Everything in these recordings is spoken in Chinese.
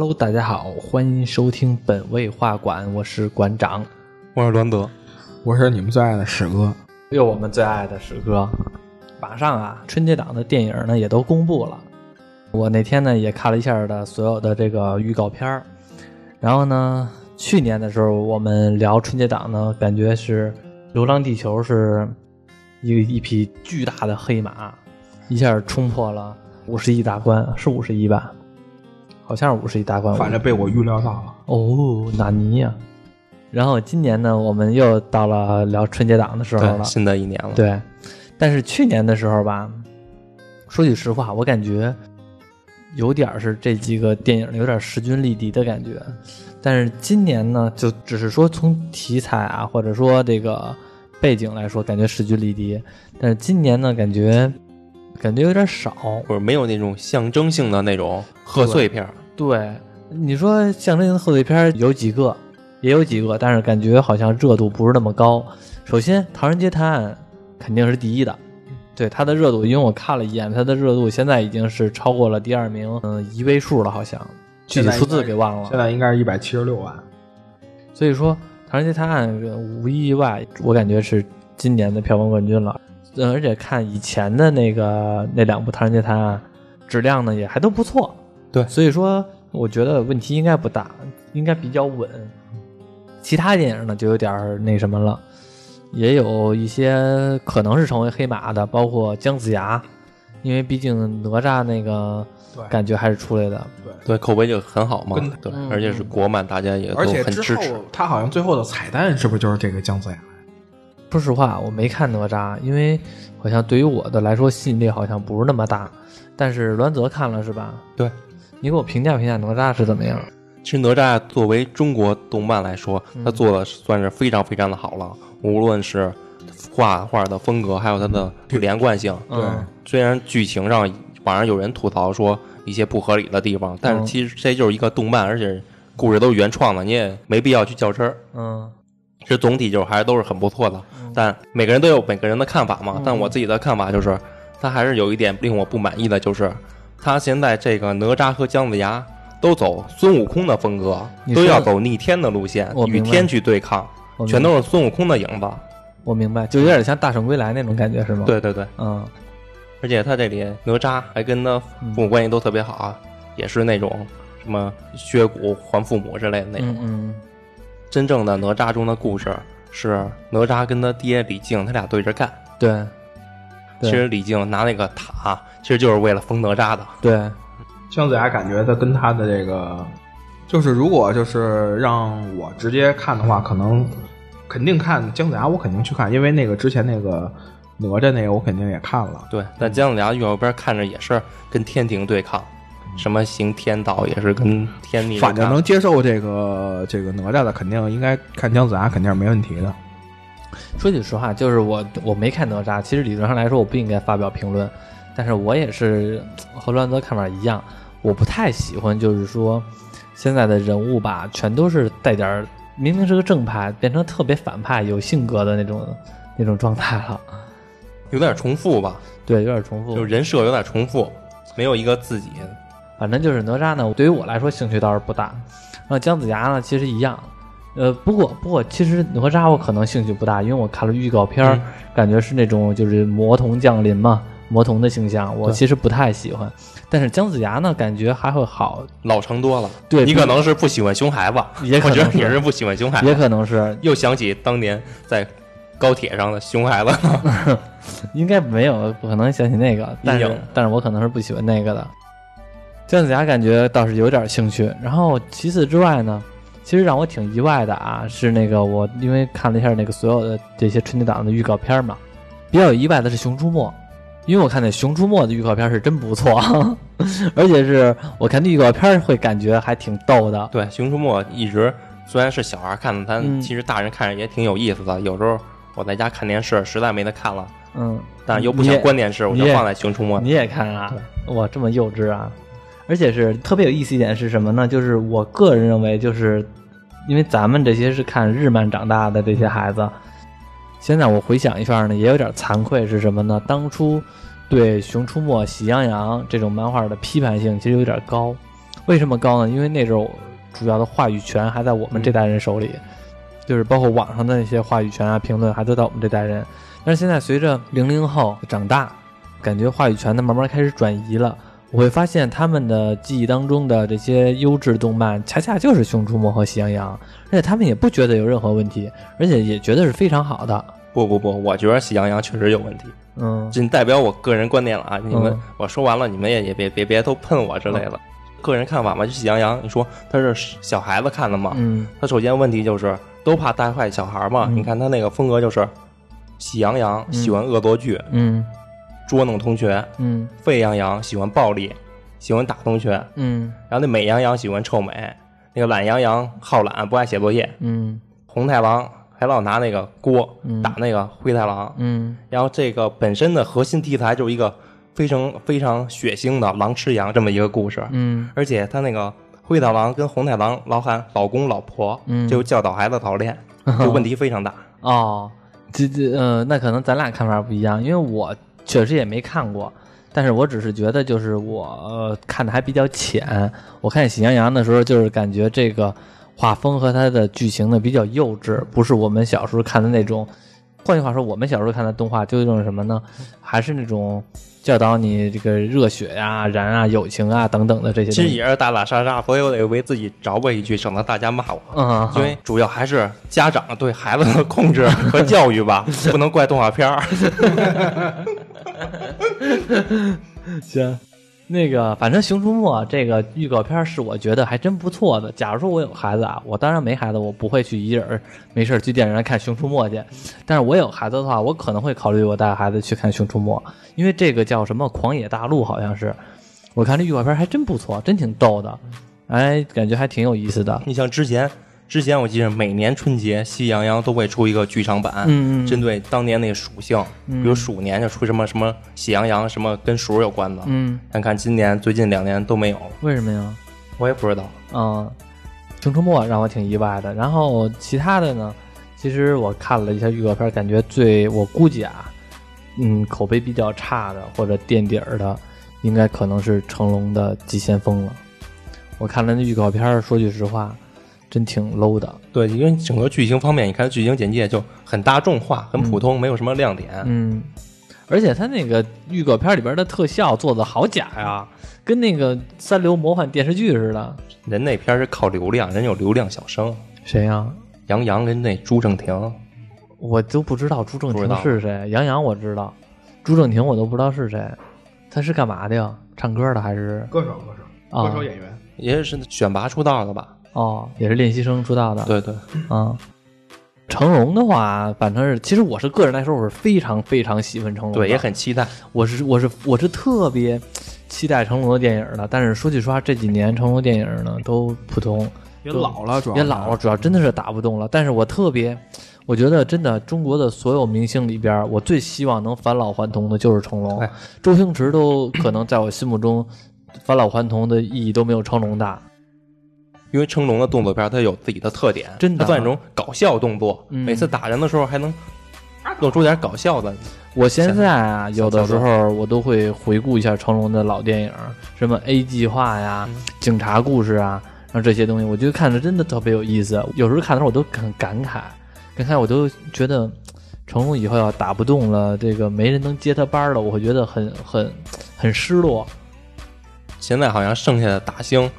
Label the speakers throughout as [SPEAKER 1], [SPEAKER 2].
[SPEAKER 1] Hello，大家好，欢迎收听本位画馆，我是馆长，
[SPEAKER 2] 我是栾德，
[SPEAKER 3] 我是你们最爱的史哥，
[SPEAKER 1] 又我们最爱的史哥。马上啊，春节档的电影呢也都公布了，我那天呢也看了一下的所有的这个预告片儿，然后呢，去年的时候我们聊春节档呢，感觉是《流浪地球》是一一匹巨大的黑马，一下冲破了五十亿大关，是五十亿吧？好像是五十亿大关，
[SPEAKER 3] 反正被我预料到了。
[SPEAKER 1] 哦，纳尼呀？然后今年呢，我们又到了聊春节档的时候了，
[SPEAKER 2] 新的一年了。
[SPEAKER 1] 对，但是去年的时候吧，说句实话，我感觉有点是这几个电影有点势均力敌的感觉。但是今年呢，就只是说从题材啊，或者说这个背景来说，感觉势均力敌。但是今年呢，感觉。感觉有点少，
[SPEAKER 2] 或者没有那种象征性的那种贺岁片。
[SPEAKER 1] 对，你说象征性的贺岁片有几个，也有几个，但是感觉好像热度不是那么高。首先，《唐人街探案》肯定是第一的，对它的热度，因为我看了一眼，它的热度现在已经是超过了第二名，嗯，一位数了，好像具体数字给忘了。
[SPEAKER 3] 现在应该是一百七十六万。
[SPEAKER 1] 所以说，《唐人街探案》无一意外，我感觉是今年的票房冠军了。嗯，而且看以前的那个那两部《唐人街探案》，质量呢也还都不错。
[SPEAKER 2] 对，
[SPEAKER 1] 所以说我觉得问题应该不大，应该比较稳。其他电影呢就有点那什么了，也有一些可能是成为黑马的，包括姜子牙，因为毕竟哪吒那个感觉还是出来的。
[SPEAKER 3] 对
[SPEAKER 2] 对，口碑就很好嘛。对，而且是国漫，大家也都很支持。
[SPEAKER 3] 他好像最后的彩蛋是不是就是这个姜子牙？
[SPEAKER 1] 说实话，我没看哪吒，因为好像对于我的来说吸引力好像不是那么大。但是栾泽看了是吧？
[SPEAKER 2] 对，
[SPEAKER 1] 你给我评价评价哪吒是怎么样？
[SPEAKER 2] 其实哪吒作为中国动漫来说，他做的算是非常非常的好了。无论是画画的风格，还有它的连贯性。
[SPEAKER 1] 对，
[SPEAKER 2] 虽然剧情上网上有人吐槽说一些不合理的地方，但是其实这就是一个动漫，而且故事都是原创的，你也没必要去较真儿。
[SPEAKER 1] 嗯。
[SPEAKER 2] 其实总体就还是都是很不错的，但每个人都有每个人的看法嘛。但我自己的看法就是，他还是有一点令我不满意的，就是他现在这个哪吒和姜子牙都走孙悟空的风格，都要走逆天的路线，与天去对抗，全都是孙悟空的影子。
[SPEAKER 1] 我明白，就有点像大圣归来那种感觉，是吗？
[SPEAKER 2] 对对对，
[SPEAKER 1] 嗯。
[SPEAKER 2] 而且他这里哪吒还跟他父母关系都特别好啊，也是那种什么削骨还父母之类的那种。
[SPEAKER 1] 嗯。
[SPEAKER 2] 真正的哪吒中的故事是哪吒跟他爹李靖他俩对着干。
[SPEAKER 1] 对，
[SPEAKER 2] 其实李靖拿那个塔，其实就是为了封哪吒的。
[SPEAKER 1] 对，
[SPEAKER 3] 姜子牙感觉他跟他的这个，就是如果就是让我直接看的话，可能肯定看姜子牙，我肯定去看，因为那个之前那个哪吒那个我肯定也看了。
[SPEAKER 2] 对，但姜子牙右边看着也是跟天庭对抗。什么行天道也是跟天逆，
[SPEAKER 3] 反正能接受这个这个哪吒的，肯定应该看姜子牙，肯定是没问题的。
[SPEAKER 1] 说句实话，就是我我没看哪吒，其实理论上来说我不应该发表评论，但是我也是和栾泽看法一样，我不太喜欢，就是说现在的人物吧，全都是带点明明是个正派，变成特别反派、有性格的那种那种状态了，
[SPEAKER 2] 有点重复吧？
[SPEAKER 1] 对，有点重复，
[SPEAKER 2] 就人设有点重复，没有一个自己。
[SPEAKER 1] 反正就是哪吒呢，对于我来说兴趣倒是不大。然后姜子牙呢，其实一样。呃，不过不过，其实哪吒我可能兴趣不大，因为我看了预告片儿，感觉是那种就是魔童降临嘛，魔童的形象，我其实不太喜欢。但是姜子牙呢，感觉还会好，
[SPEAKER 2] 老成多了。
[SPEAKER 1] 对
[SPEAKER 2] 你可能是不喜欢熊孩子，
[SPEAKER 1] 也可能
[SPEAKER 2] 你是不喜欢熊孩子，
[SPEAKER 1] 也可能是
[SPEAKER 2] 又想起当年在高铁上的熊孩子。
[SPEAKER 1] 应该没有，不可能想起那个，但是但是我可能是不喜欢那个的。姜子牙感觉倒是有点兴趣，然后其次之外呢，其实让我挺意外的啊，是那个我因为看了一下那个所有的这些春节档的预告片嘛，比较有意外的是《熊出没》，因为我看那《熊出没》的预告片是真不错，而且是我看那预告片会感觉还挺逗的。
[SPEAKER 2] 对，《熊出没》一直虽然是小孩看的，但其实大人看着也挺有意思的。有时候我在家看电视，实在没得看了，
[SPEAKER 1] 嗯，
[SPEAKER 2] 但又不想关电视，我就放在《熊出没》。
[SPEAKER 1] 你也看啊？哇，这么幼稚啊！而且是特别有意思一点是什么呢？就是我个人认为，就是因为咱们这些是看日漫长大的这些孩子，现在我回想一下呢，也有点惭愧。是什么呢？当初对《熊出没》《喜羊羊》这种漫画的批判性其实有点高。为什么高呢？因为那时候主要的话语权还在我们这代人手里，就是包括网上的那些话语权啊、评论还都在我们这代人。但是现在随着零零后长大，感觉话语权呢慢慢开始转移了。我会发现他们的记忆当中的这些优质动漫，恰恰就是《熊出没》和《喜羊羊》，而且他们也不觉得有任何问题，而且也觉得是非常好的。
[SPEAKER 2] 不不不，我觉得《喜羊羊》确实有问题。
[SPEAKER 1] 嗯，
[SPEAKER 2] 仅代表我个人观点了啊！你们
[SPEAKER 1] 嗯
[SPEAKER 2] 我说完了，你们也也别别别都喷我之类的。个人看法嘛，就《喜羊羊》，你说他是小孩子看的嘛？
[SPEAKER 1] 嗯
[SPEAKER 2] 他首先问题就是都怕带坏小孩嘛。
[SPEAKER 1] 嗯
[SPEAKER 2] 你看他那个风格就是，喜羊羊喜欢恶作剧，
[SPEAKER 1] 嗯
[SPEAKER 2] 捉弄同学；
[SPEAKER 1] 嗯。
[SPEAKER 2] 沸羊羊喜欢暴力，喜欢打同学；
[SPEAKER 1] 嗯。
[SPEAKER 2] 然后那美羊羊喜欢臭美，那个懒羊羊好懒，不爱写作业。
[SPEAKER 1] 嗯。
[SPEAKER 2] 红太狼还老拿那个锅
[SPEAKER 1] 嗯。
[SPEAKER 2] 打那个灰太狼。
[SPEAKER 1] 嗯。
[SPEAKER 2] 然后这个本身的核心题材就是一个非常非常血腥的狼吃羊这么一个故事，
[SPEAKER 1] 嗯。
[SPEAKER 2] 而且他那个灰太狼跟红太狼老喊老公老婆，
[SPEAKER 1] 嗯。
[SPEAKER 2] 就教导孩子早恋，就问题非常大。
[SPEAKER 1] 哦，这这呃，那可能咱俩看法不一样，因为我确实也没看过，但是我只是觉得就是我、呃看的还比较浅。我看《喜羊羊》的时候，就是感觉这个画风和它的剧情呢比较幼稚，不是我们小时候看的那种。换句话说，我们小时候看的动画就是那种什么呢？还是那种教导你这个热血呀、燃啊、友情啊等等的这些。
[SPEAKER 2] 其实也是打打杀杀，所以我得为自己着补一句，省得大家骂我。
[SPEAKER 1] 嗯，
[SPEAKER 2] 因为主要还是家长对孩子的控制和教育吧，不能怪动画片儿。
[SPEAKER 1] 行，那个反正《熊出没》这个预告片是我觉得还真不错的。假如说我有孩子啊，我当然没孩子，我不会去一人没事去电影院看《熊出没》去。但是我有孩子的话，我可能会考虑我带孩子去看《熊出没》，因为这个叫什么《狂野大陆》好像是。我看这预告片还真不错，真挺逗的，哎，感觉还挺有意思的。
[SPEAKER 2] 你像之前，之前我记得每年春节《喜羊羊》都会出一个剧场版，
[SPEAKER 1] 嗯嗯
[SPEAKER 2] 针对当年那个属性，
[SPEAKER 1] 嗯
[SPEAKER 2] 比如鼠年就出什么什么喜羊羊，什么跟鼠有关的。
[SPEAKER 1] 嗯，
[SPEAKER 2] 但看今年最近两年都没有了，
[SPEAKER 1] 为什么呀？
[SPEAKER 2] 我也不知道。
[SPEAKER 1] 嗯，《熊出没》让我挺意外的。然后其他的呢，其实我看了一下预告片，感觉最我估计啊，嗯，口碑比较差的或者垫底儿的，应该可能是成龙的《急先锋》了。我看了那预告片，说句实话，真挺 low 的。
[SPEAKER 2] 对，因为整个剧情方面，你看剧情简介就很大众化、很普通，没有什么亮点。
[SPEAKER 1] 嗯，而且他那个预告片里边的特效做的好假呀，跟那个三流魔幻电视剧似的。
[SPEAKER 2] 人那片是靠流量，人有流量小生，
[SPEAKER 1] 谁呀、
[SPEAKER 2] 杨洋跟那朱正廷，
[SPEAKER 1] 我都不知道朱正廷是谁，杨洋我知道，朱正廷我都不知道是谁，他是干嘛的呀？唱歌的还是
[SPEAKER 3] 歌手，歌手，
[SPEAKER 1] 啊
[SPEAKER 3] 歌手演员。
[SPEAKER 2] 也是选拔出道的吧？
[SPEAKER 1] 哦，也是练习生出道的？
[SPEAKER 2] 对对，
[SPEAKER 1] 啊。成龙的话，反正是，其实我是个人来说，我是非常非常喜欢成龙，
[SPEAKER 2] 对，也很期待。
[SPEAKER 1] 我是我是我是特别期待成龙的电影的。但是说句实话，这几年成龙电影呢都普通，
[SPEAKER 3] 也老了，主要
[SPEAKER 1] 也老了，主要真的是打不动了。但是我特别，我觉得真的中国的所有明星里边，我最希望能返老还童的就是成龙
[SPEAKER 2] 哎。
[SPEAKER 1] 周星驰都可能在我心目中返老还童的意义都没有成龙大。
[SPEAKER 2] 因为成龙的动作片它有自己的特点，
[SPEAKER 1] 真的
[SPEAKER 2] 它算一种搞笑动作，
[SPEAKER 1] 嗯
[SPEAKER 2] 每次打人的时候还能露出点搞笑的。
[SPEAKER 1] 我现在啊，有的时候我都会回顾一下成龙的老电影，什么 A 计划呀、
[SPEAKER 2] 嗯
[SPEAKER 1] 警察故事啊，然后这些东西，我觉得看着真的特别有意思。有时候看的时候我都很感慨，感慨我都觉得成龙以后要打不动了，这个没人能接他班了，我会觉得很很很失落。
[SPEAKER 2] 现在好像剩下的打星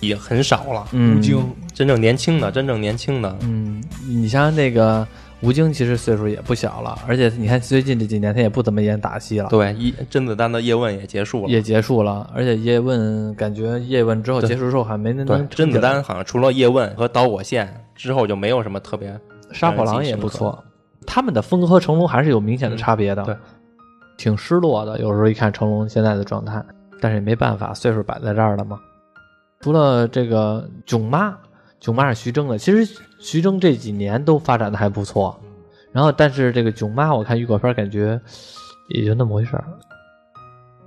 [SPEAKER 2] 也很少了，
[SPEAKER 1] 嗯，
[SPEAKER 3] 吴京，
[SPEAKER 2] 真正年轻的，真正年轻的，
[SPEAKER 1] 嗯，你像那个吴京，其实岁数也不小了，而且你看最近这几年他也不怎么演打戏了。
[SPEAKER 2] 对，一甄子丹的叶问也结束了。
[SPEAKER 1] 也结束了，而且叶问感觉叶问之后结束之后还没
[SPEAKER 2] 那
[SPEAKER 1] 能，
[SPEAKER 2] 甄子丹好像除了叶问和导火线之后就没有什么特别。
[SPEAKER 1] 杀破狼也不错，他们的风格和成龙还是有明显的差别的。
[SPEAKER 2] 嗯对，
[SPEAKER 1] 挺失落的。有时候一看成龙现在的状态，但是也没办法，岁数摆在这儿了嘛。除了这个囧妈，囧妈是徐峥的，其实徐峥这几年都发展的还不错。然后，但是这个囧妈，我看预告片感觉也就那么回事儿。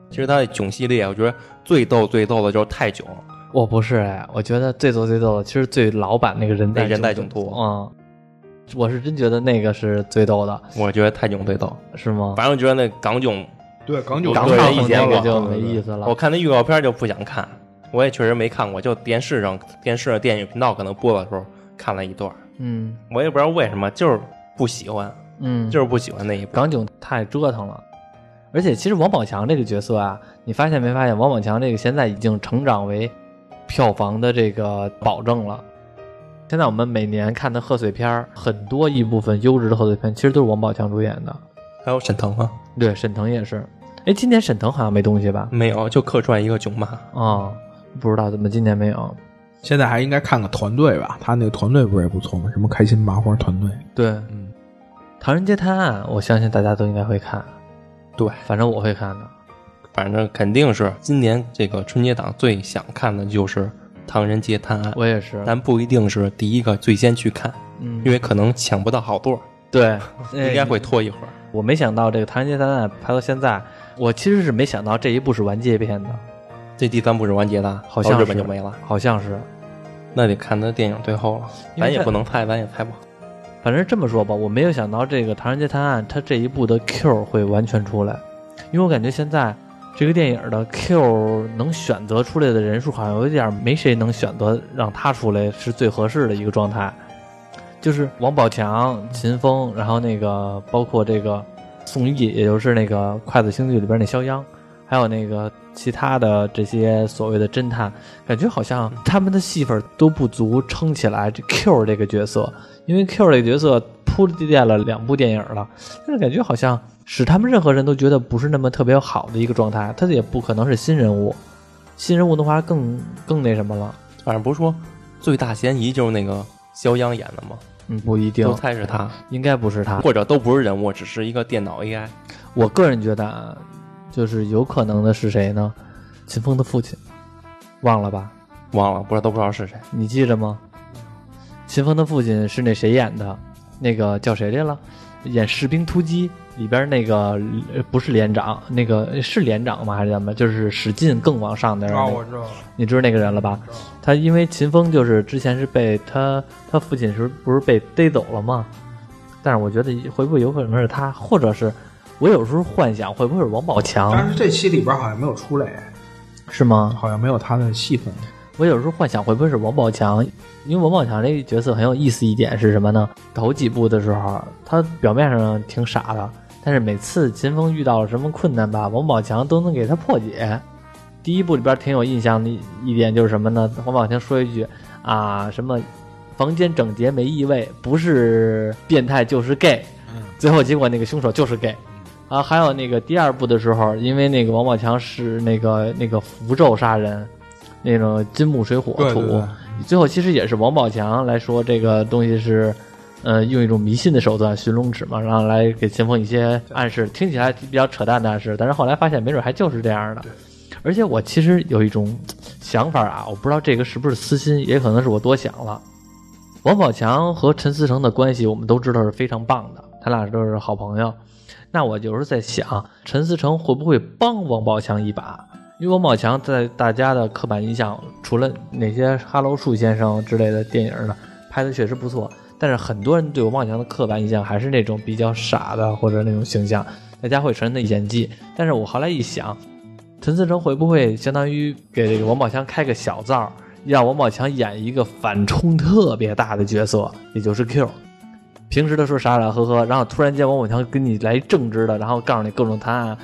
[SPEAKER 2] 其实他的囧系列，我觉得最逗最逗的就是泰囧，
[SPEAKER 1] 我不是哎，我觉得最逗最逗的，其实最老版那个人代
[SPEAKER 2] 那人代
[SPEAKER 1] 囧
[SPEAKER 2] 囧途
[SPEAKER 1] 嗯，我是真觉得那个是最逗的，
[SPEAKER 2] 我觉得泰囧最逗。
[SPEAKER 1] 是吗？
[SPEAKER 2] 反正我觉得那港囧，
[SPEAKER 3] 对港囧
[SPEAKER 2] 港囧
[SPEAKER 1] 港场
[SPEAKER 2] 意见我
[SPEAKER 1] 那个就没意思了。
[SPEAKER 2] 我看那预告片就不想看。我也确实没看过，就电视上电视电影频道可能播的时候看了一段，
[SPEAKER 1] 嗯
[SPEAKER 2] 我也不知道为什么，就是不喜欢，
[SPEAKER 1] 嗯，
[SPEAKER 2] 就是不喜欢那一部。
[SPEAKER 1] 港囧太折腾了。而且其实王宝强这个角色啊，你发现没发现？王宝强这个现在已经成长为票房的这个保证了。现在我们每年看的贺岁片儿，很多一部分优质的贺岁片，其实都是王宝强主演的。
[SPEAKER 2] 还有沈腾啊，
[SPEAKER 1] 对，沈腾也是。哎，今年沈腾好像没东西吧？
[SPEAKER 2] 没有，就客串一个囧妈。
[SPEAKER 1] 啊、不知道怎么今年没有。
[SPEAKER 3] 现在还应该看个团队吧，他那个团队不是也不错吗？什么开心麻花团队，
[SPEAKER 1] 对，
[SPEAKER 3] 嗯，《
[SPEAKER 1] 唐人街探案》，我相信大家都应该会看，
[SPEAKER 2] 对，
[SPEAKER 1] 反正我会看的。
[SPEAKER 2] 反正肯定是今年这个春节档最想看的就是《唐人街探案》，
[SPEAKER 1] 我也是，
[SPEAKER 2] 但不一定是第一个最先去看，
[SPEAKER 1] 嗯，
[SPEAKER 2] 因为可能抢不到好座，
[SPEAKER 1] 对，
[SPEAKER 2] 应该会拖一会儿。
[SPEAKER 1] 我没想到这个《唐人街探案》拍到现在，我其实是没想到这一部是完结篇的，
[SPEAKER 2] 这第三部是完结的，
[SPEAKER 1] 好像
[SPEAKER 2] 到日本
[SPEAKER 1] 是
[SPEAKER 2] 就没了，
[SPEAKER 1] 好像是。
[SPEAKER 2] 那得看他电影最后了，咱也不能猜，咱也猜不好。
[SPEAKER 1] 反正这么说吧，我没有想到这个《唐人街探案》它这一部的 Q 会完全出来，因为我感觉现在这个电影的 Q 能选择出来的人数好像有点没谁能选择让他出来是最合适的一个状态，就是王宝强、秦风，然后那个包括这个宋轶，也就是那个《筷子兄弟》里边那肖央，还有那个其他的这些所谓的侦探，感觉好像他们的戏份都不足撑起来这 Q 这个角色，因为 Q 这个角色铺垫了两部电影了，但是感觉好像使他们任何人都觉得不是那么特别好的一个状态，他也不可能是新人物，新人物的话更更那什么了，
[SPEAKER 2] 反正不是说最大嫌疑就是那个肖央演的吗？
[SPEAKER 1] 嗯，不一定
[SPEAKER 2] 都，猜是他，
[SPEAKER 1] 应该不是他，
[SPEAKER 2] 或者都不是人物，只是一个电脑 AI。
[SPEAKER 1] 我个人觉得啊，就是有可能的是谁呢？秦风的父亲，忘了吧？
[SPEAKER 2] 忘了，不知道都不知道是谁。
[SPEAKER 1] 你记着吗？秦风的父亲是那谁演的？那个叫谁来了？演《士兵突击》里边那个呃不是连长，那个是连长吗？还是什么？就是史进更往上的人、那我
[SPEAKER 3] 知道了，
[SPEAKER 1] 你知道那个人了吧？他因为秦风就是之前是被他他父亲是不是被逮走了吗？但是我觉得会不会有可能是他，或者是我有时候幻想会不会是王宝强但，
[SPEAKER 3] 是这期里边好像没有出来，
[SPEAKER 1] 是吗？
[SPEAKER 3] 好像没有他的戏份。
[SPEAKER 1] 我有时候幻想会不会是王宝强，因为王宝强这个角色很有意思一点是什么呢？头几部的时候，他表面上挺傻的，但是每次秦风遇到了什么困难吧，王宝强都能给他破解。第一部里边挺有印象的一点就是什么呢？王宝强说一句啊，什么房间整洁没异味，不是变态就是 gay，最后结果那个凶手就是 gay。啊，还有那个第二部的时候，因为那个王宝强是那个那个符咒杀人，那种金木水火土，
[SPEAKER 3] 对对对
[SPEAKER 1] 最后其实也是王宝强来说这个东西是，呃，用一种迷信的手段寻龙指嘛，然后来给秦风一些暗示，听起来比较扯淡的暗示，但是后来发现没准还就是这样的。而且我其实有一种想法啊，我不知道这个是不是私心，也可能是我多想了。王宝强和陈思诚的关系我们都知道是非常棒的，他俩都是好朋友。那我就是在想，陈思诚会不会帮王宝强一把？因为王宝强在大家的刻板印象，除了那些《哈喽树先生》之类的电影呢，拍的确实不错，但是很多人对王宝强的刻板印象还是那种比较傻的或者那种形象，大家会承认的演技。但是我后来一想，陈思诚会不会相当于给这个王宝强开个小灶，让王宝强演一个反冲特别大的角色，也就是 Q。平时的时候傻傻呵呵，然后突然间王宝强跟你来正直的，然后告诉你各种答案，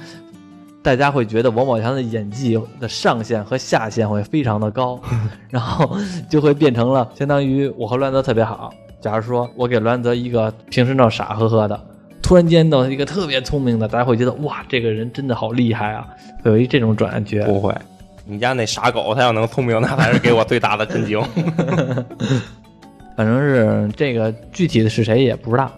[SPEAKER 1] 大家会觉得王宝强的演技的上限和下限会非常的高，然后就会变成了相当于我和栾泽特别好。假如说我给栾泽一个平时那傻呵呵的，突然间弄一个特别聪明的，大家会觉得哇，这个人真的好厉害啊，会有一这种转觉。
[SPEAKER 2] 不会，你家那傻狗，它要能聪明，那才是给我最大的震惊。
[SPEAKER 1] 反正是这个具体的是谁也不知道。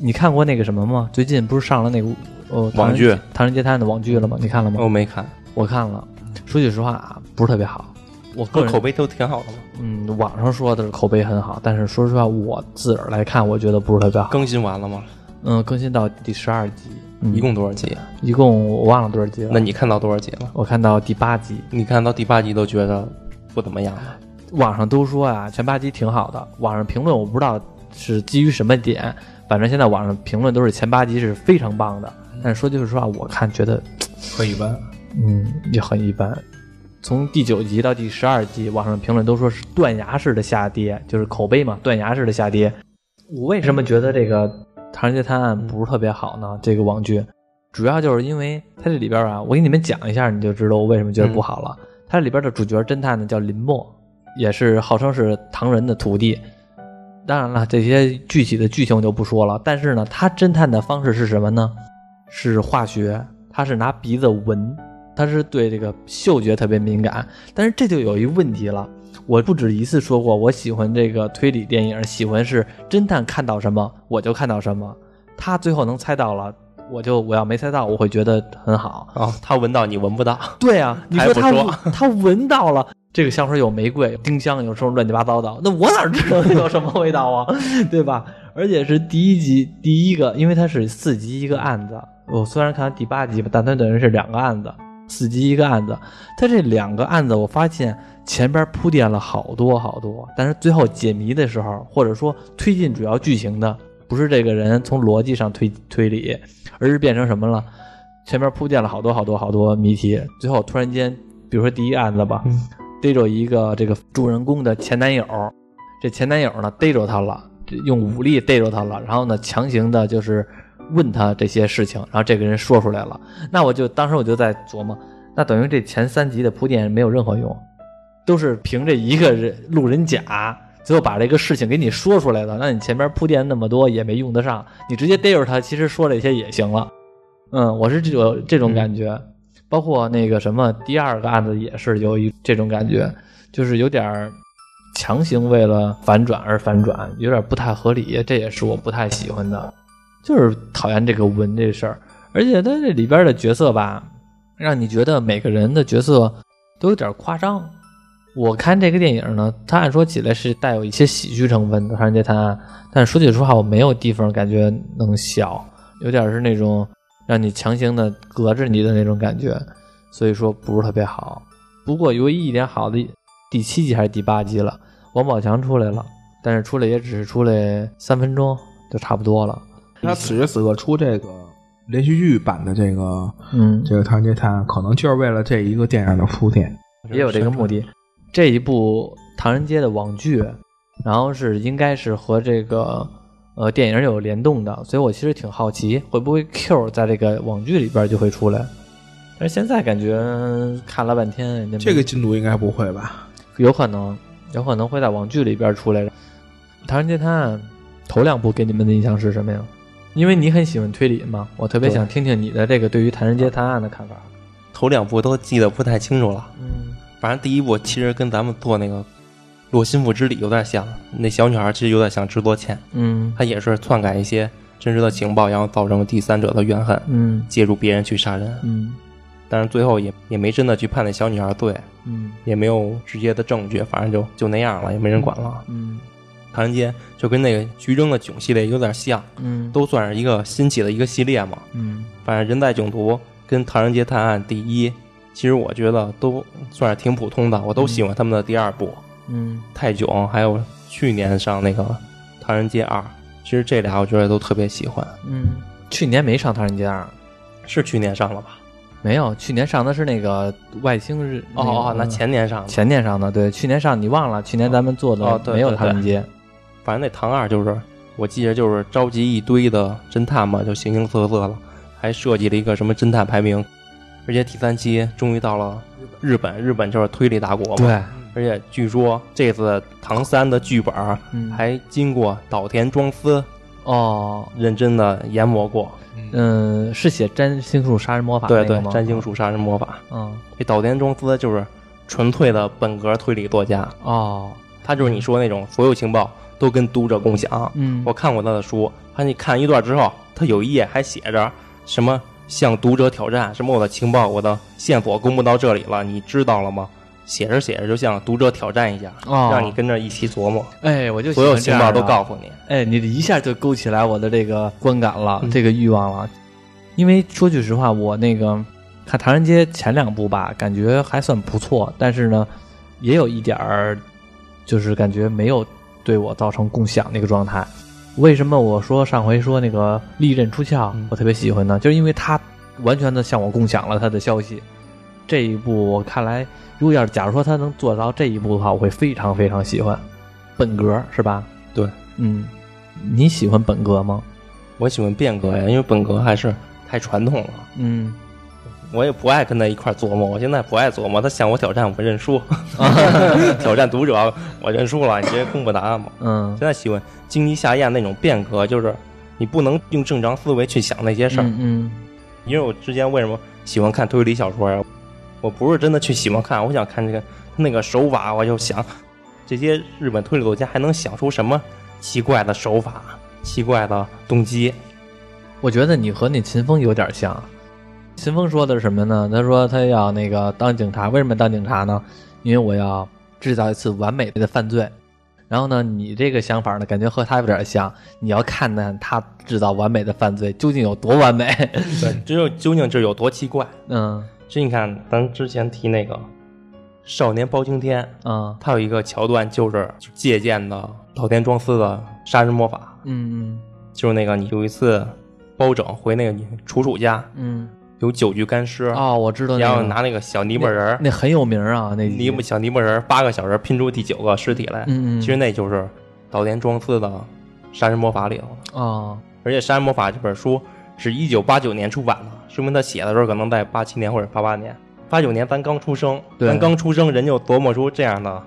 [SPEAKER 1] 你看过那个什么吗？最近不是上了那个呃
[SPEAKER 2] 网剧《
[SPEAKER 1] 唐人街探案》的网剧了吗？你看了吗？
[SPEAKER 2] 我没看，
[SPEAKER 1] 我看了。说句实话啊，不是特别好。我个人
[SPEAKER 2] 口碑都挺好的嘛。
[SPEAKER 1] 嗯，网上说的是口碑很好，但是说实话，我自个儿来看，我觉得不是特别好。
[SPEAKER 2] 更新完了吗？
[SPEAKER 1] 嗯，更新到第十二集，嗯
[SPEAKER 2] 一共多少集？
[SPEAKER 1] 一共我忘了多少集了。
[SPEAKER 2] 那你看到多少集了？
[SPEAKER 1] 我看到第八集，
[SPEAKER 2] 你看到第八集都觉得不怎么样了。
[SPEAKER 1] 网上都说啊，前八集挺好的。网上评论我不知道是基于什么点，反正现在网上评论都是前八集是非常棒的。但是说句实话，我看觉得
[SPEAKER 3] 很一般。
[SPEAKER 1] 嗯也很一般。从第九集到第十二集，网上评论都说是断崖式的下跌，就是口碑嘛，断崖式的下跌。我为什么觉得这个《唐人街探案》不是特别好呢？这个网剧，主要就是因为它这里边啊，我给你们讲一下，你就知道我为什么觉得不好了。它里边的主角侦探呢叫林默，也是号称是唐人的徒弟。当然了，这些具体的剧情我就不说了。但是呢，他侦探的方式是什么呢？是化学，他是拿鼻子闻，他是对这个嗅觉特别敏感。但是这就有一问题了，我不止一次说过，我喜欢这个推理电影，喜欢是侦探看到什么我就看到什么，他最后能猜到了，我就我要没猜到，我会觉得很好。
[SPEAKER 2] 哦，他闻到你闻不到，
[SPEAKER 1] 对啊，你说他
[SPEAKER 2] 说
[SPEAKER 1] 他闻到了。这个香水有玫瑰、丁香，有时候乱七八糟的，那我哪知道有什么味道啊？对吧？而且是第一集第一个，因为它是四集一个案子。我虽然看到第八集吧，但它等于是两个案子，四集一个案子。它这两个案子，我发现前边铺垫了好多好多，但是最后解谜的时候，或者说推进主要剧情的，不是这个人从逻辑上推推理，而是变成什么了？前面铺垫了好多好多好多谜题，最后突然间，比如说第一案子吧，逮着一个这个主人公的前男友，这前男友呢逮着他了，用武力逮着他了，然后呢强行的就是问他这些事情，然后这个人说出来了，那我就当时我就在琢磨，那等于这前三集的铺垫没有任何用，都是凭这一个人路人甲。最后把这个事情给你说出来了，那你前边铺垫那么多也没用得上，你直接逮着他，其实说这些也行了。嗯，我是这种这种感觉。包括那个什么第二个案子也是有一这种感觉，就是有点强行为了反转而反转，有点不太合理，这也是我不太喜欢的，就是讨厌这个文这事儿。而且他这里边的角色吧，让你觉得每个人的角色都有点夸张。我看这个电影呢，它按说起来是带有一些喜剧成分的《唐人街探案》，但是说句实话，我没有地方感觉能笑，有点是那种。让你强行的隔着你的那种感觉，所以说不是特别好。不过唯一一点好的，第七集还是第八集了，王宝强出来了，但是出来也只是出来三分钟就差不多了。
[SPEAKER 3] 他此时此刻出这个连续剧版的这个，
[SPEAKER 1] 嗯，
[SPEAKER 3] 这个《唐人街探案》，可能就是为了这一个电影的铺垫，
[SPEAKER 1] 也有这个目的。这一部《唐人街》的网剧，然后是应该是和这个。呃，电影有联动的，所以我其实挺好奇，会不会 Q 在这个网剧里边就会出来？但是现在感觉看了半天，
[SPEAKER 3] 这个进度应该不会吧？
[SPEAKER 1] 有可能，有可能会在网剧里边出来。《唐人街探案》头两部给你们的印象是什么呀？因为你很喜欢推理嘛，我特别想听听你的这个对于《唐人街探案》的看法。
[SPEAKER 2] 头两部都记得不太清楚了，
[SPEAKER 1] 嗯，
[SPEAKER 2] 反正第一部其实跟咱们做那个。洛心腹之礼有点像，那小女孩其实有点像智多倩，
[SPEAKER 1] 嗯，
[SPEAKER 2] 她也是篡改一些真实的情报，然后造成第三者的怨恨，
[SPEAKER 1] 嗯，
[SPEAKER 2] 借助别人去杀人，
[SPEAKER 1] 嗯，
[SPEAKER 2] 但是最后也也没真的去判那小女孩罪，
[SPEAKER 1] 嗯，
[SPEAKER 2] 也没有直接的证据，反正就就那样了，也没人管了，
[SPEAKER 1] 嗯，
[SPEAKER 2] 唐人街就跟那个徐峥的囧系列有点像，
[SPEAKER 1] 嗯，
[SPEAKER 2] 都算是一个新起的一个系列嘛，
[SPEAKER 1] 嗯，
[SPEAKER 2] 反正人在囧途跟唐人街探案第一，其实我觉得都算是挺普通的，我都喜欢他们的第二部。
[SPEAKER 1] 嗯，
[SPEAKER 2] 泰囧还有去年上那个《唐人街二》，其实这俩我觉得都特别喜欢。
[SPEAKER 1] 嗯，去年没上《唐人街二》，
[SPEAKER 2] 是去年上了吧？
[SPEAKER 1] 没有，去年上的是那个外星日。
[SPEAKER 2] 哦哦，那前年上的。
[SPEAKER 1] 前年上的，对，去年上你忘了？去年咱们做的没有《唐人街》。
[SPEAKER 2] 反正那《唐二》就是，我记得就是召集一堆的侦探嘛，就形形色色了，还设计了一个什么侦探排名，而且第三期终于到了日本，日本就是推理大国嘛。
[SPEAKER 1] 对。
[SPEAKER 2] 而且据说这次唐三的剧本还经过岛田庄司
[SPEAKER 1] 哦
[SPEAKER 2] 认真的研磨过，
[SPEAKER 1] 嗯，是写占星术杀人魔法
[SPEAKER 2] 对对，占星术杀人魔法。
[SPEAKER 1] 嗯，
[SPEAKER 2] 这岛田庄司就是纯粹的本格推理作家
[SPEAKER 1] 哦，
[SPEAKER 2] 他就是你说那种所有情报都跟读者共享。
[SPEAKER 1] 嗯，
[SPEAKER 2] 我看过他的书，他你看一段之后，他有一页还写着什么向读者挑战，什么我的情报我的线索公布到这里了，你知道了吗？写着写着，就向读者挑战一下，让你跟着一起琢磨。
[SPEAKER 1] 哎，我就
[SPEAKER 2] 所有情报都告诉你。
[SPEAKER 1] 哎，你一下就勾起来我的这个观感了，这个欲望了。因为说句实话，我那个看《唐人街》前两部吧，感觉还算不错，但是呢，也有一点儿，就是感觉没有对我造成共享那个状态。为什么我说上回说那个利刃出鞘，我特别喜欢呢？就是因为他完全的向我共享了他的消息。这一步我看来，如果要是假如说他能做到这一步的话，我会非常非常喜欢。本格是吧？
[SPEAKER 2] 对，
[SPEAKER 1] 嗯，你喜欢本格吗？
[SPEAKER 2] 我喜欢变革呀，因为本格还是太传统了。
[SPEAKER 1] 嗯，
[SPEAKER 2] 我也不爱跟他一块琢磨，我现在不爱琢磨。他向我挑战，我认输。挑战读者，我认输了。你直接公布答案吧。
[SPEAKER 1] 嗯，
[SPEAKER 2] 现在喜欢经济下咽那种变革，就是你不能用正常思维去想那些事儿。
[SPEAKER 1] 嗯，
[SPEAKER 2] 因为我之前为什么喜欢看推理小说呀？我不是真的去喜欢看，我想看这个那个手法，我就想这些日本推理作家还能想出什么奇怪的手法、奇怪的动机。
[SPEAKER 1] 我觉得你和那秦风有点像。秦风说的是什么呢？他说他要那个当警察，为什么当警察呢？因为我要制造一次完美的犯罪。然后呢，你这个想法呢，感觉和他有点像。你要看看他制造完美的犯罪究竟有多完美。
[SPEAKER 2] 对，这 就究竟这有多奇怪？
[SPEAKER 1] 嗯。
[SPEAKER 2] 这你看，咱之前提那个《少年包青天》，
[SPEAKER 1] 嗯，
[SPEAKER 2] 他有一个桥段，就是借鉴的岛田庄司的杀人魔法。
[SPEAKER 1] 嗯嗯，
[SPEAKER 2] 就是那个你有一次包拯回那个楚楚家，
[SPEAKER 1] 嗯，
[SPEAKER 2] 有九具干尸。
[SPEAKER 1] 哦，我知道。
[SPEAKER 2] 然后拿那个小泥巴人
[SPEAKER 1] 那很有名啊，那
[SPEAKER 2] 泥巴小泥巴人八个小人拼出第九个尸体来。
[SPEAKER 1] 嗯
[SPEAKER 2] 嗯，其实那就是岛田庄司的杀人魔法里头。
[SPEAKER 1] 哦，
[SPEAKER 2] 而且《杀人魔法》这本书是一九八九年出版的。说明他写的时候可能在八七年或者八八年，八九年咱刚出生，咱刚出生人就琢磨出这样的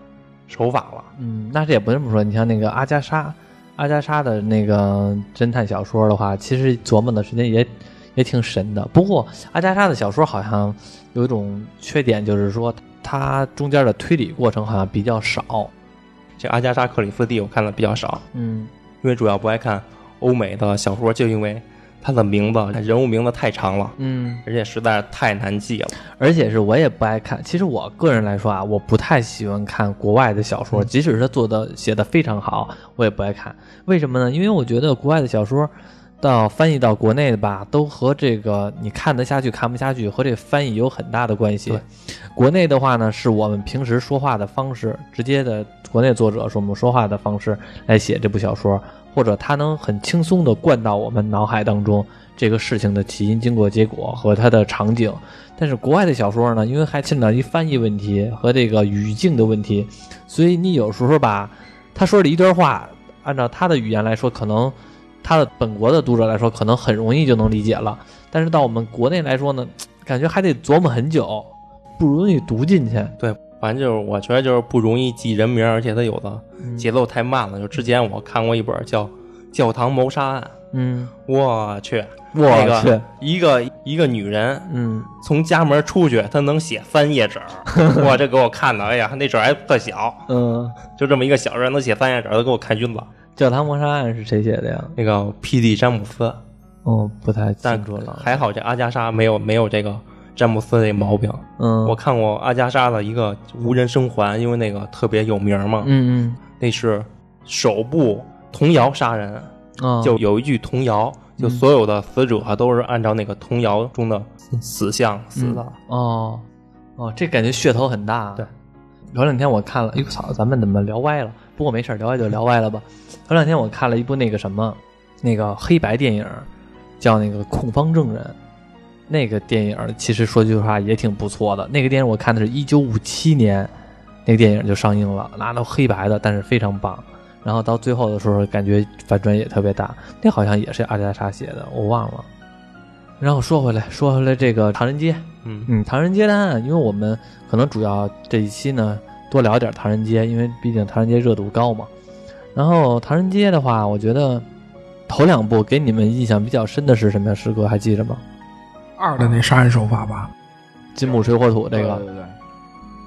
[SPEAKER 2] 手法了。
[SPEAKER 1] 嗯，那这也不这么说。你像那个阿加莎，阿加莎的那个侦探小说的话，其实琢磨的时间也也挺神的。不过阿加莎的小说好像有一种缺点，就是说它中间的推理过程好像比较少。
[SPEAKER 2] 这阿加莎克里斯蒂我看的比较少，
[SPEAKER 1] 嗯，
[SPEAKER 2] 因为主要不爱看欧美的小说，就因为。它的名字，人物名字太长了，
[SPEAKER 1] 嗯，
[SPEAKER 2] 而且实在是太难记了，
[SPEAKER 1] 而且是我也不爱看。其实我个人来说啊，我不太喜欢看国外的小说，即使是他做的写的非常好，我也不爱看。为什么呢？因为我觉得国外的小说到翻译到国内的吧，都和这个你看得下去看不下去和这翻译有很大的关系。国内的话呢，是我们平时说话的方式，直接的国内作者是我们说话的方式来写这部小说。或者他能很轻松地灌到我们脑海当中这个事情的起因、经过、结果和它的场景，但是国外的小说呢，因为还牵扯到一翻译问题和这个语境的问题，所以你有时候吧，他说的一段话，按照他的语言来说，可能他的本国的读者来说，可能很容易就能理解了，但是到我们国内来说呢，感觉还得琢磨很久，不容易读进去。
[SPEAKER 2] 对。反正就是，我觉得就是不容易记人名，而且他有的节奏太慢了。就之前我看过一本叫《教堂谋杀案》，
[SPEAKER 1] 嗯，
[SPEAKER 2] 我去，
[SPEAKER 1] 我去，
[SPEAKER 2] 一个一个女人，
[SPEAKER 1] 嗯，
[SPEAKER 2] 从家门出去，她能写三页纸，哇，这给我看的，哎呀，那纸还特小，
[SPEAKER 1] 嗯，
[SPEAKER 2] 就这么一个小人能写三页纸，都给我看晕了。
[SPEAKER 1] 《教堂谋杀案》是谁写的呀？
[SPEAKER 2] 那个 P.D. 詹姆斯，
[SPEAKER 1] 哦，不太清楚了。
[SPEAKER 2] 还好这阿加莎没有没有这个。詹姆斯这毛病，
[SPEAKER 1] 嗯，
[SPEAKER 2] 我看过阿加莎的一个无人生还，因为那个特别有名嘛，
[SPEAKER 1] 嗯嗯，
[SPEAKER 2] 那是首部童谣杀人，就有一句童谣，就所有的死者都是按照那个童谣中的死相死的，
[SPEAKER 1] 哦哦，这感觉噱头很大。
[SPEAKER 2] 对，
[SPEAKER 1] 头两天我看了，哎呦操，咱们怎么聊歪了？不过没事，聊歪就聊歪了吧。头两天我看了一部那个什么，那个黑白电影，叫那个《控方证人》。那个电影其实说句实话也挺不错的。那个电影我看的是一九五七年，那个电影就上映了，拿到黑白的，但是非常棒。然后到最后的时候，感觉反转也特别大。那好像也是阿加莎写的，我忘了。然后说回来，说回来这个《唐人街》，
[SPEAKER 2] 嗯
[SPEAKER 1] 嗯，《唐人街探案》，因为我们可能主要这一期呢多聊点《唐人街》，因为毕竟《唐人街》热度高嘛。然后《唐人街》的话，我觉得头两部给你们印象比较深的是什么呀？师哥还记着吗？
[SPEAKER 3] 二的那杀人手法吧，
[SPEAKER 1] 金木水火土这个，
[SPEAKER 3] 对对对，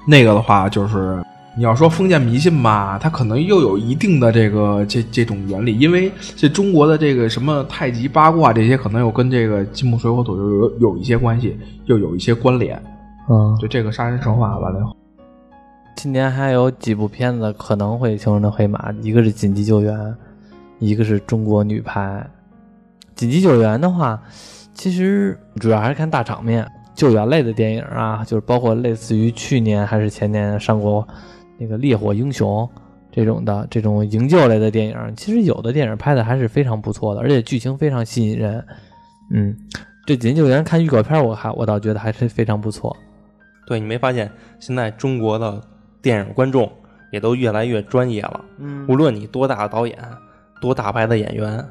[SPEAKER 3] 那个的话就是你要说封建迷信吧，它可能又有一定的这个这这种原理，因为这中国的这个什么太极八卦这些，可能又跟这个金木水火土又有有一些关系，又有一些关联。
[SPEAKER 1] 嗯，
[SPEAKER 3] 就这个杀人手法吧。那
[SPEAKER 1] 今年还有几部片子可能会形成的黑马，一个是《紧急救援》，一个是中国女排。紧急救援的话。其实主要还是看大场面，救援类的电影啊，就是包括类似于去年还是前年上过那个《烈火英雄》这种的这种营救类的电影，其实有的电影拍的还是非常不错的，而且剧情非常吸引人。嗯，这紧急救援看预告片，我还我倒觉得还是非常不错。
[SPEAKER 2] 对你没发现现在中国的电影观众也都越来越专业了。
[SPEAKER 1] 嗯
[SPEAKER 2] 无论你多大的导演、多大牌的演员，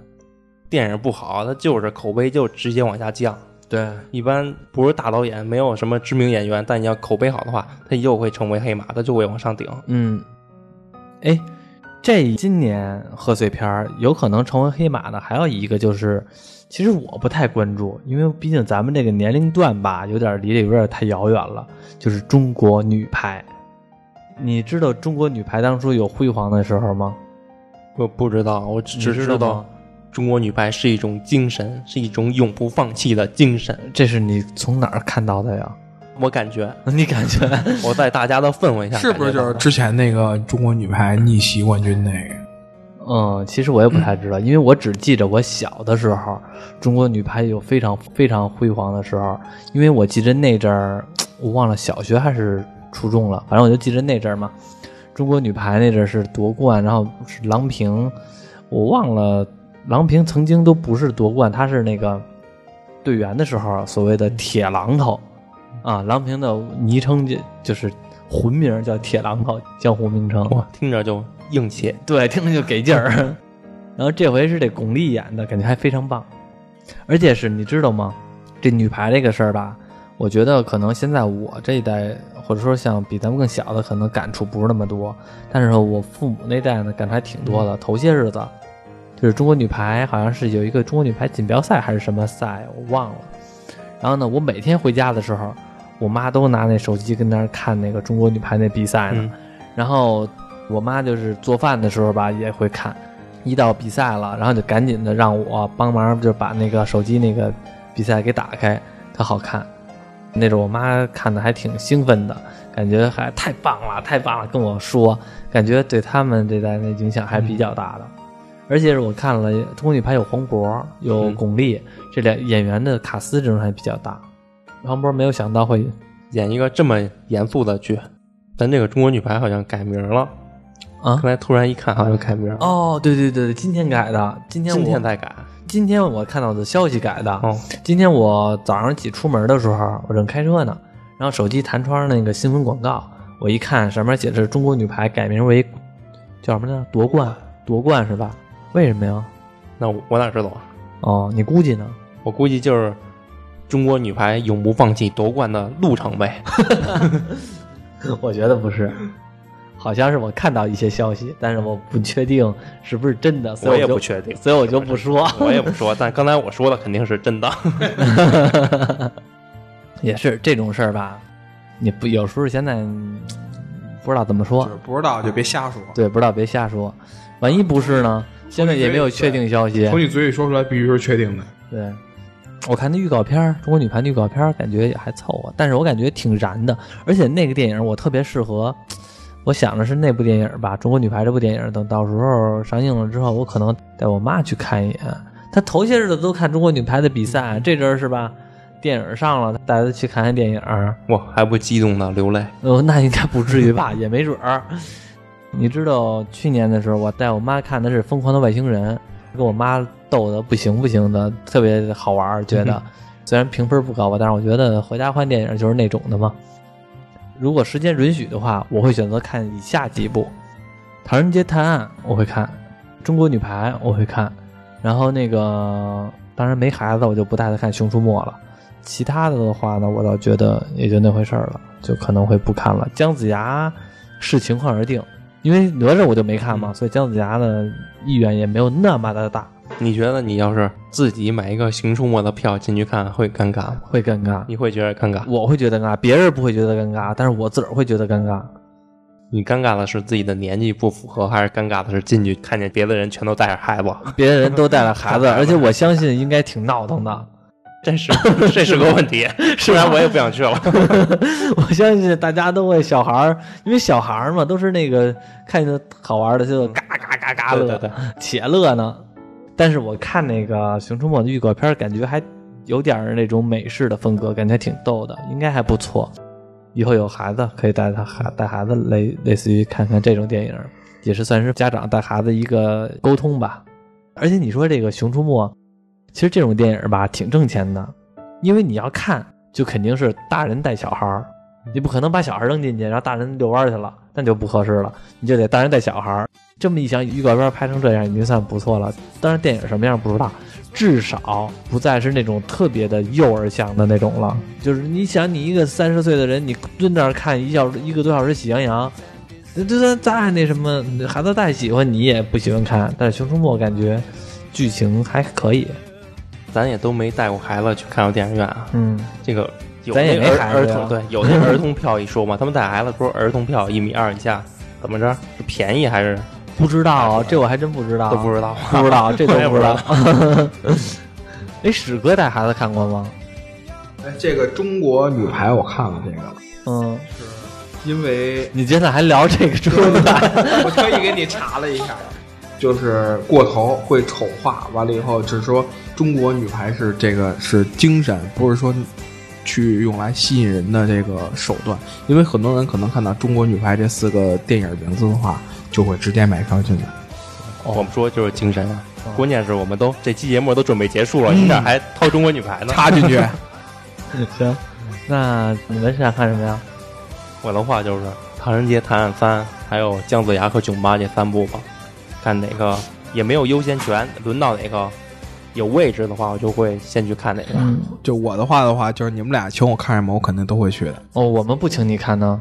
[SPEAKER 2] 电影不好，它就是口碑就直接往下降。
[SPEAKER 1] 对，
[SPEAKER 2] 一般不是大导演，没有什么知名演员，但你要口碑好的话，他又会成为黑马，他就会往上顶。
[SPEAKER 1] 嗯，哎，这今年贺岁片儿有可能成为黑马的，还有一个就是，其实我不太关注，因为毕竟咱们这个年龄段吧，有点离得有点太遥远了。就是中国女排，你知道中国女排当初有辉煌的时候吗？
[SPEAKER 2] 我不知道，我只知道
[SPEAKER 1] 知道
[SPEAKER 2] 中国女排是一种精神，是一种永不放弃的精神。
[SPEAKER 1] 这是你从哪儿看到的呀？
[SPEAKER 2] 我感觉
[SPEAKER 1] 你感觉？
[SPEAKER 2] 我在大家的氛围下，
[SPEAKER 3] 是不是就是之前那个中国女排逆袭冠军那个？
[SPEAKER 1] 嗯，其实我也不太知道，因为我只记着我小的时候，中国女排有非常非常辉煌的时候。因为我记得那阵儿，我忘了小学还是初中了，反正我就记着那阵儿嘛。中国女排那阵儿是夺冠，然后是郎平，我忘了郎平曾经都不是夺冠，她是那个队员的时候所谓的铁榔头啊，郎平的昵称就就是魂名叫铁榔头，江湖名称。
[SPEAKER 2] 哇，听着就硬气。
[SPEAKER 1] 对，听着就给劲儿。然后这回是这巩俐演的，感觉还非常棒，而且是你知道吗？这女排这个事儿吧，我觉得可能现在我这一代，或者说像比咱们更小的，可能感触不是那么多。但是我父母那代呢，感触还挺多的。头些日子，就是中国女排好像是有一个中国女排锦标赛还是什么赛，我忘了。然后呢，我每天回家的时候，我妈都拿那手机跟那儿看那个中国女排那比赛呢。
[SPEAKER 2] 嗯
[SPEAKER 1] 然后我妈就是做饭的时候吧，也会看。一到比赛了，然后就赶紧的让我帮忙，就把那个手机那个比赛给打开，特好看。那阵我妈看的还挺兴奋的，感觉还太棒了，太棒了，跟我说，感觉对他们这代的影响还比较大的。而且是我看了中国女排有黄渤，有
[SPEAKER 2] 嗯
[SPEAKER 1] 巩俐，这俩演员的卡斯阵容还比较大。黄渤没有想到会
[SPEAKER 2] 演一个这么严肃的剧，但这个中国女排好像改名了。
[SPEAKER 1] 啊
[SPEAKER 2] 刚才突然一看，好像改名了。
[SPEAKER 1] 哦，对对对对，今天改的，今天我
[SPEAKER 2] 今天再改。
[SPEAKER 1] 今天我看到的消息改的。
[SPEAKER 2] 哦，
[SPEAKER 1] 今天我早上起出门的时候，我正开车呢，然后手机弹窗那个新闻广告，我一看上面写的是中国女排改名为叫什么呢？夺冠，夺冠是吧？为什么呀？
[SPEAKER 2] 那我我哪知道啊？
[SPEAKER 1] 哦，你估计呢？
[SPEAKER 2] 我估计就是中国女排永不放弃夺冠的路程呗。
[SPEAKER 1] 我觉得不是，好像是我看到一些消息，但是我不确定是不是真的，所
[SPEAKER 2] 我也不确定，
[SPEAKER 1] 所以我就不说。
[SPEAKER 2] 我也不说。但刚才我说的肯定是真的。
[SPEAKER 1] 也是这种事儿吧，你不有时候现在嗯不知道怎么说
[SPEAKER 3] 就，是不知道就别瞎说。
[SPEAKER 1] 对，不知道别瞎说，万一不是呢？现在也没有确定消息。
[SPEAKER 3] 从你嘴里说出来必须是确定的。
[SPEAKER 1] 对，我看那预告片，中国女排的预告片，感觉也还凑合，但是我感觉挺燃的，而且那个电影我特别适合。我想的是那部电影吧，中国女排这部电影，等到时候上映了之后，我可能带我妈去看一眼。她头些日子都看中国女排的比赛，这阵儿是吧？电影上了，带她去看看电影。
[SPEAKER 2] 哇，还不激动的流泪。
[SPEAKER 1] 呃，那应该不至于吧，也没准儿。你知道去年的时候，我带我妈看的是《疯狂的外星人》，跟我妈逗的不行不行的，特别好玩儿。觉得虽然评分不高吧，但是我觉得回家欢电影就是那种的嘛。如果时间允许的话，我会选择看以下几部：《唐人街探案》我会看，《中国女排》我会看，然后那个当然没孩子我就不带他看《熊出没》了。其他的的话呢，我倒觉得也就那回事儿了，就可能会不看了。姜子牙视情况而定，因为哪吒我就没看嘛，所以姜子牙的意愿也没有那么的大，
[SPEAKER 2] 你觉得你要是自己买一个《熊出没》的票进去看，会尴尬吗？
[SPEAKER 1] 会尴尬。
[SPEAKER 2] 你会觉得尴尬？
[SPEAKER 1] 我会觉得尴尬，别人不会觉得尴尬，但是我自个儿会觉得尴尬。
[SPEAKER 2] 你尴尬的是自己的年纪不符合，还是尴尬的是进去看见别的人全都带着孩子？
[SPEAKER 1] 别人都带着孩子，而且我相信应该挺闹腾的。
[SPEAKER 2] 这是这是个问题，不然我也不想去了。
[SPEAKER 1] 我相信大家都会小孩儿，因为小孩儿嘛，都是那个看见好玩的就嘎嘎嘎嘎乐，且乐呢。但是我看那个《熊出没》的预告片，感觉还有点那种美式的风格，感觉挺逗的，应该还不错。以后有孩子可以带他孩带孩子类类似于看看这种电影，也是算是家长带孩子一个沟通吧。而且你说这个《熊出没》，其实这种电影吧挺挣钱的，因为你要看就肯定是大人带小孩儿，你不可能把小孩扔进去，然后大人遛弯去了，那就不合适了。你就得大人带小孩儿。这么一想，预告片拍成这样已经算不错了。当然，电影什么样不知道，至少不再是那种特别的幼儿向的那种了。就是你想，你一个三十岁的人，你蹲那儿看一小时一个多小时《喜羊羊》，就算咱还那什么，孩子再喜欢，你也不喜欢看。但是《熊出没》感觉剧情还可以。
[SPEAKER 2] 咱也都没带过孩子去看过电影院啊。
[SPEAKER 1] 嗯，
[SPEAKER 2] 这个有
[SPEAKER 1] 咱也没
[SPEAKER 2] 儿
[SPEAKER 1] 孩子
[SPEAKER 2] 儿童对，有那儿童票一说嘛，他们带孩子说儿童票一米二以下，怎么着是便宜还是
[SPEAKER 1] 不知道啊，这我还真不知道，
[SPEAKER 2] 都不知道？
[SPEAKER 1] 不知道，这都
[SPEAKER 2] 我也不知
[SPEAKER 1] 道
[SPEAKER 2] 道。
[SPEAKER 1] 哎，史哥带孩子看过吗？
[SPEAKER 3] 哎，这个中国女排我看了这个，
[SPEAKER 1] 嗯，是
[SPEAKER 3] 因为
[SPEAKER 1] 你今天还聊这个中国版？
[SPEAKER 3] 我特意给你查了一下，就是过头会丑化，完了以后只是说中国女排是这个是精神，不是说去用来吸引人的这个手段。因为很多人可能看到中国女排这四个电影名字的话，就会直接买票进来。
[SPEAKER 2] 我们说就是精神啊。关键是我们都这期节目都准备结束了，你这还掏中国女排呢？
[SPEAKER 3] 插进去，
[SPEAKER 1] 行，那你们是想看什么呀？
[SPEAKER 2] 我的话就是《唐人街探案三》，还有《姜子牙和囧妈》这三部吧。看哪个也没有优先权，轮到哪个有位置的话，我就会先去看哪个。
[SPEAKER 1] 嗯，
[SPEAKER 3] 就我的话的话，就是你们俩请我看什么，我肯定都会去的。
[SPEAKER 1] 哦，我们不请你看呢。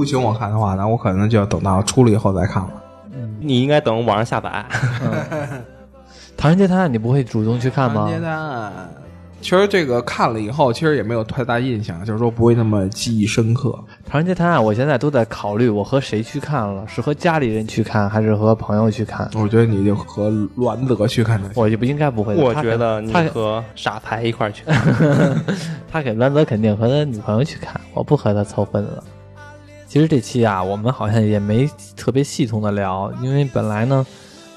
[SPEAKER 3] 不请我看的话，那我可能就要等到出了以后再看了。
[SPEAKER 2] 你应该等网上下载。
[SPEAKER 1] 唐人街探案你不会主动去看吗？
[SPEAKER 3] 唐人街探案，其实这个看了以后，其实也没有太大印象，就是说不会那么记忆深刻。
[SPEAKER 1] 唐人街探案，我现在都在考虑，我和谁去看了？是和家里人去看，还是和朋友去看？
[SPEAKER 3] 我觉得你就和栾泽去看的。
[SPEAKER 1] 我就不应该不会。
[SPEAKER 2] 我觉得你
[SPEAKER 1] 他
[SPEAKER 2] 和傻才一块儿去。
[SPEAKER 1] 他给栾泽肯定和他女朋友去看，我不和他凑份子。其实这期啊，我们好像也没特别系统的聊，因为本来呢，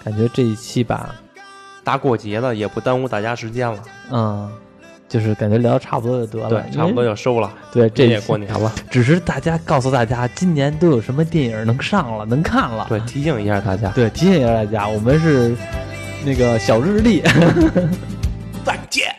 [SPEAKER 1] 感觉这一期吧，
[SPEAKER 2] 大过节的也不耽误大家时间了，
[SPEAKER 1] 嗯，就是感觉聊的差不多就得了，
[SPEAKER 2] 对，差不多就收了。
[SPEAKER 1] 对，这
[SPEAKER 2] 也过年了，
[SPEAKER 1] 只是大家告诉大家，今年都有什么电影能上了，能看了。
[SPEAKER 2] 对，提醒一下大家。
[SPEAKER 1] 对，提醒一下大家，我们是那个小日历。
[SPEAKER 3] 再见。